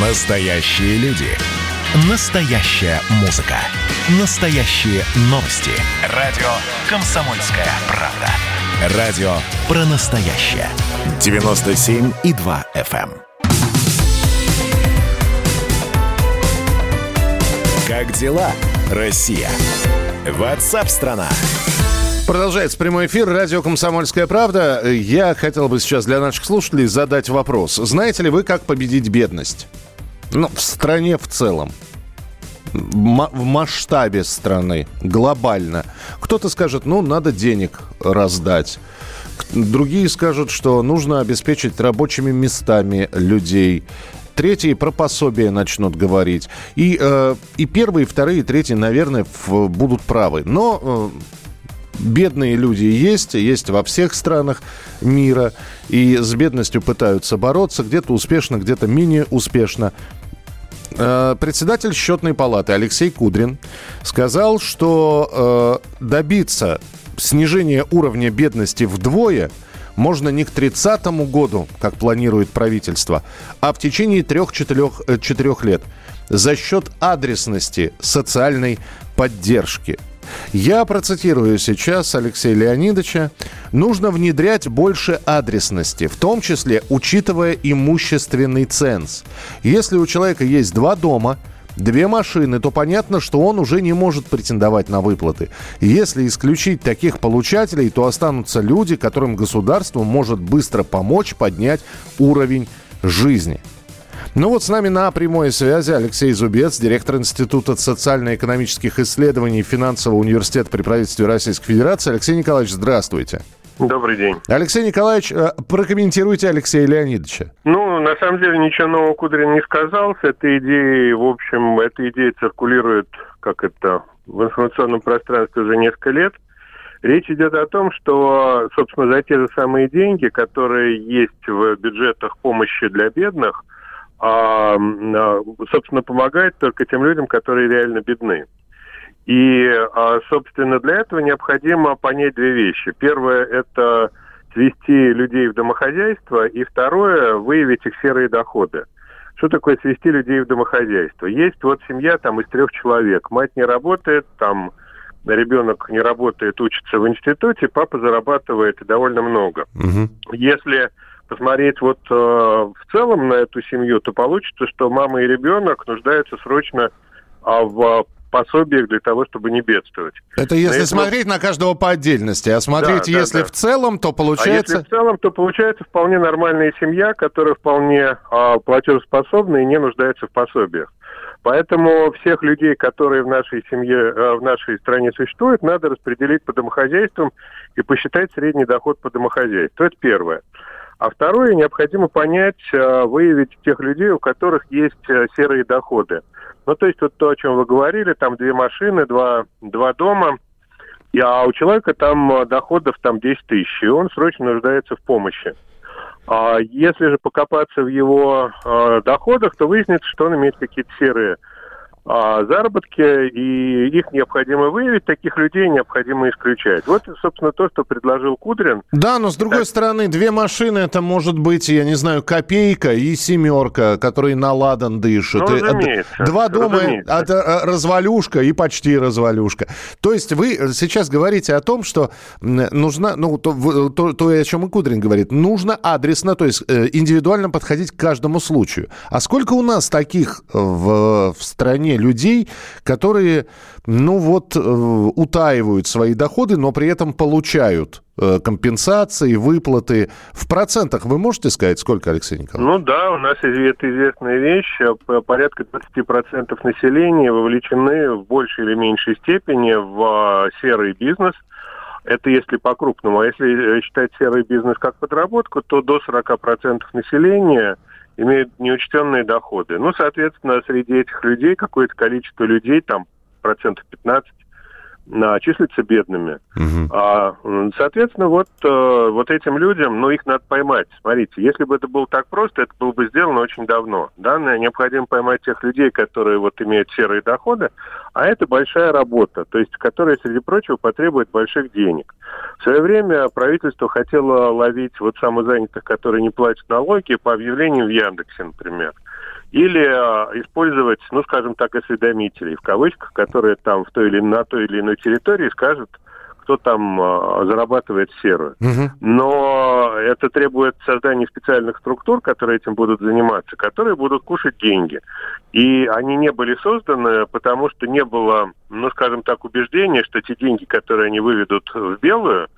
Настоящие люди. Настоящая музыка. Настоящие новости. Радио «Комсомольская правда». Радио про настоящее. 97,2 FM. эм. Как дела, Россия? Ватсап-страна! Продолжается прямой эфир. Радио «Комсомольская правда». Я хотел бы сейчас для наших слушателей задать вопрос. Знаете ли вы, как победить бедность? Ну, в стране в целом. В масштабе страны, глобально. Кто-то скажет, ну, надо денег раздать. Другие скажут, что нужно обеспечить рабочими местами людей. Третьи про пособие начнут говорить. И, э, и первые, вторые, третьи, наверное, в- будут правы. Но э, бедные люди есть, есть во всех странах мира, и с бедностью пытаются бороться, где-то успешно, где-то менее успешно. Э, Председатель счетной палаты Алексей Кудрин сказал, что э, добиться снижения уровня бедности вдвое можно не к 30 году, как планирует правительство, а в течение 3-4 лет за счет адресности социальной поддержки. Я процитирую сейчас Алексея Леонидовича. Нужно внедрять больше адресности, в том числе учитывая имущественный ценз. Если у человека есть два дома, две машины, то понятно, что он уже не может претендовать на выплаты. Если исключить таких получателей, то останутся люди, которым государство может быстро помочь поднять уровень жизни. Ну вот с нами на прямой связи Алексей Зубец, директор Института социально-экономических исследований Финансового университета при правительстве Российской Федерации. Алексей Николаевич, здравствуйте. Добрый день. Алексей Николаевич, э, прокомментируйте Алексея Леонидовича. Ну, на самом деле, ничего нового Кудрин не сказал. С этой идеей, в общем, эта идея циркулирует, как это, в информационном пространстве уже несколько лет. Речь идет о том, что, собственно, за те же самые деньги, которые есть в бюджетах помощи для бедных, а, а, собственно, помогает только тем людям, которые реально бедны. И, а, собственно, для этого необходимо понять две вещи. Первое – это свести людей в домохозяйство, и второе – выявить их серые доходы. Что такое свести людей в домохозяйство? Есть вот семья там из трех человек. Мать не работает, там ребенок не работает, учится в институте, папа зарабатывает довольно много. Если посмотреть вот э, в целом на эту семью, то получится, что мама и ребенок нуждаются срочно а, в пособиях для того, чтобы не бедствовать. Это если Поэтому- смотреть на каждого по отдельности, а смотреть, Да, да, если да. в целом, то А получается... если в целом, то получается вполне нормальная семья, которая вполне а, платежеспособна и не нуждается в пособиях. Поэтому всех людей, которые в нашей семье, э, в нашей стране существуют, надо распределить по домохозяйствам и посчитать средний доход по домохозяйству. Это первое. А второе, необходимо понять, э, выявить тех людей, у которых есть э, серые доходы. Ну, то есть вот то, о чем вы говорили, там две машины, два, два дома, и, а у человека там э, доходов там 10 тысяч, и он срочно нуждается в помощи. А если же покопаться в его э, доходах, то выяснится, что он имеет какие-то серые а, заработки, и их необходимо выявить, таких людей необходимо исключать. Вот, собственно, то, что предложил Кудрин. Да, но с другой стороны, две машины это может быть, я не знаю, копейка и семерка, которые на ладан дышат. Ну, э, разумеется, Два дома разумеется. это э, развалюшка и почти развалюшка. То есть вы сейчас говорите о том, что м, нужна, ну, то, то, то, о чем и Кудрин говорит, нужно адресно, то есть э, индивидуально подходить к каждому случаю. А сколько у нас таких в, в стране людей, которые, ну вот, э, утаивают свои доходы, но при этом получают э, компенсации, выплаты. В процентах вы можете сказать, сколько, Алексей Николаевич? Ну да, у нас это известная вещь. э, Порядка 20% населения вовлечены в большей или меньшей степени в серый бизнес. Это если по-крупному. А если считать серый бизнес как подработку, то до 40% населения имеют неучтенные доходы. Ну, соответственно, среди этих людей какое-то количество людей, там процентов 15, а, числятся бедными. А, м, соответственно, вот, э, вот этим людям, ну, их надо поймать. Смотрите, если бы это было так просто, это было бы сделано очень давно. Да? Не- Необходимо поймать тех людей, которые вот имеют серые доходы, а это большая работа, то есть которая, среди прочего, потребует больших денег. В свое время правительство хотело ловить вот самозанятых, которые не платят налоги, по объявлениям в Яндексе, например. Или э, использовать, ну, скажем так, осведомителей, в кавычках, которые там в той или на той или иной территории скажут, кто там э, зарабатывает серую. Угу. Но это требует создания специальных структур, которые этим будут заниматься, которые будут кушать деньги. И они не были созданы, потому что не было, ну, скажем так, убеждения, что те деньги, которые они выведут в белую,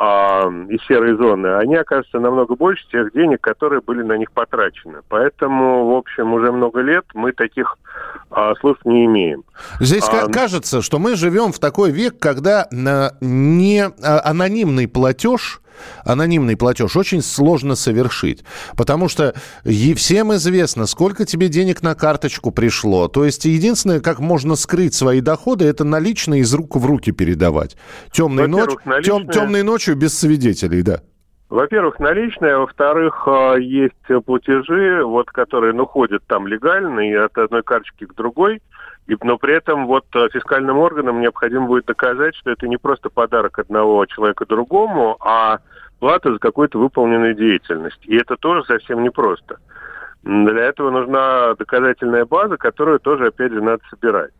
а, из серой зоны, они окажутся намного больше тех денег, которые были на них потрачены. Поэтому, в общем, уже много лет мы таких а, слов не имеем. Здесь а, кажется, что мы живем в такой век, когда не а, анонимный платеж анонимный платеж очень сложно совершить, потому что всем известно, сколько тебе денег на карточку пришло. То есть единственное, как можно скрыть свои доходы, это наличные из рук в руки передавать. Темной, ночь, тем, темной ночью без свидетелей, да. Во-первых, наличные, а во-вторых, а, есть платежи, вот, которые ну, ходят там легально и от одной карточки к другой, и, но при этом вот а, фискальным органам необходимо будет доказать, что это не просто подарок одного человека другому, а плата за какую-то выполненную деятельность. И это тоже совсем непросто. Для этого нужна доказательная база, которую тоже, опять же, надо собирать.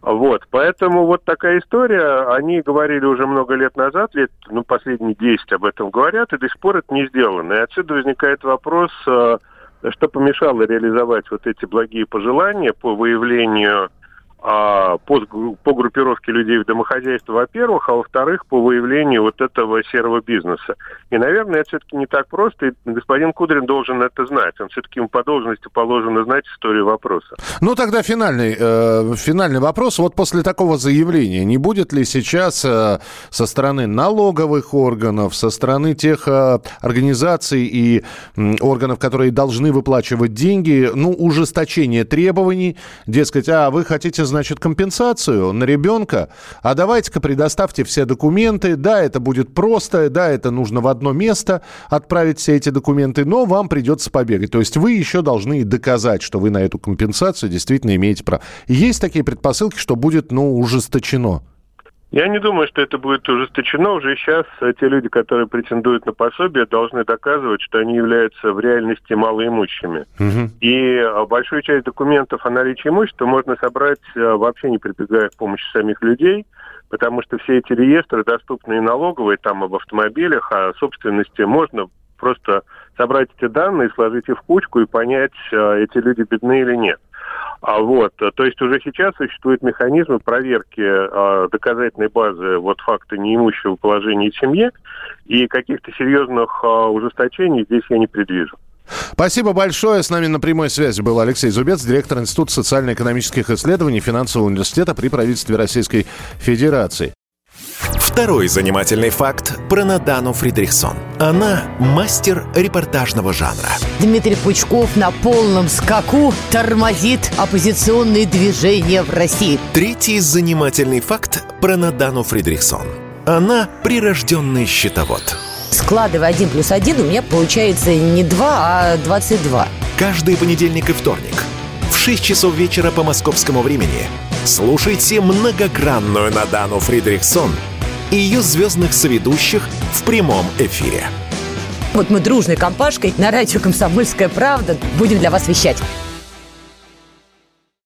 Вот, поэтому вот такая история, они говорили уже много лет назад, лет, ну, последние 10 об этом говорят, и до сих пор это не сделано. И отсюда возникает вопрос, э, что помешало реализовать вот эти благие пожелания по выявлению по, по группировке людей в домохозяйство, во-первых, а во-вторых, по выявлению вот этого серого бизнеса. И, наверное, это все-таки не так просто, и господин Кудрин должен это знать. Он все-таки ему по должности положено знать историю вопроса. Ну, тогда финальный, э, финальный вопрос. Вот после такого заявления, не будет ли сейчас э, со стороны налоговых органов, со стороны тех э, организаций и э, органов, которые должны выплачивать деньги, ну, ужесточение требований, дескать, а вы хотите значит, компенсацию на ребенка, а давайте-ка предоставьте все документы. Да, это будет просто, да, это нужно в одно место отправить все эти документы, но вам придется побегать. То есть вы еще должны доказать, что вы на эту компенсацию действительно имеете право. есть такие предпосылки, что будет, ну, ужесточено. Я не думаю, что это будет ужесточено. Уже сейчас э, те люди, которые претендуют на пособие, должны доказывать, что они являются в реальности малоимущими. Угу. И э, большую часть документов о наличии имущества можно собрать э, вообще не прибегая к помощи самих людей, потому что все эти реестры доступны и налоговые, там об автомобилях, о собственности. Можно просто собрать эти данные, сложить их в кучку и понять, эти люди бедны или нет. А вот, то есть уже сейчас существуют механизмы проверки э, доказательной базы вот факта неимущего положения в семье, и каких-то серьезных э, ужесточений здесь я не предвижу. Спасибо большое. С нами на прямой связи был Алексей Зубец, директор Института социально-экономических исследований Финансового университета при правительстве Российской Федерации. Второй занимательный факт про Надану Фридрихсон. Она мастер репортажного жанра. Дмитрий Пучков на полном скаку тормозит оппозиционные движения в России. Третий занимательный факт про Надану Фридрихсон. Она прирожденный счетовод. Складывая один плюс один, у меня получается не 2, а 22. Каждый понедельник и вторник в 6 часов вечера по московскому времени слушайте многогранную Надану Фридрихсон – и ее звездных соведущих в прямом эфире. Вот мы дружной компашкой на радио «Комсомольская правда» будем для вас вещать.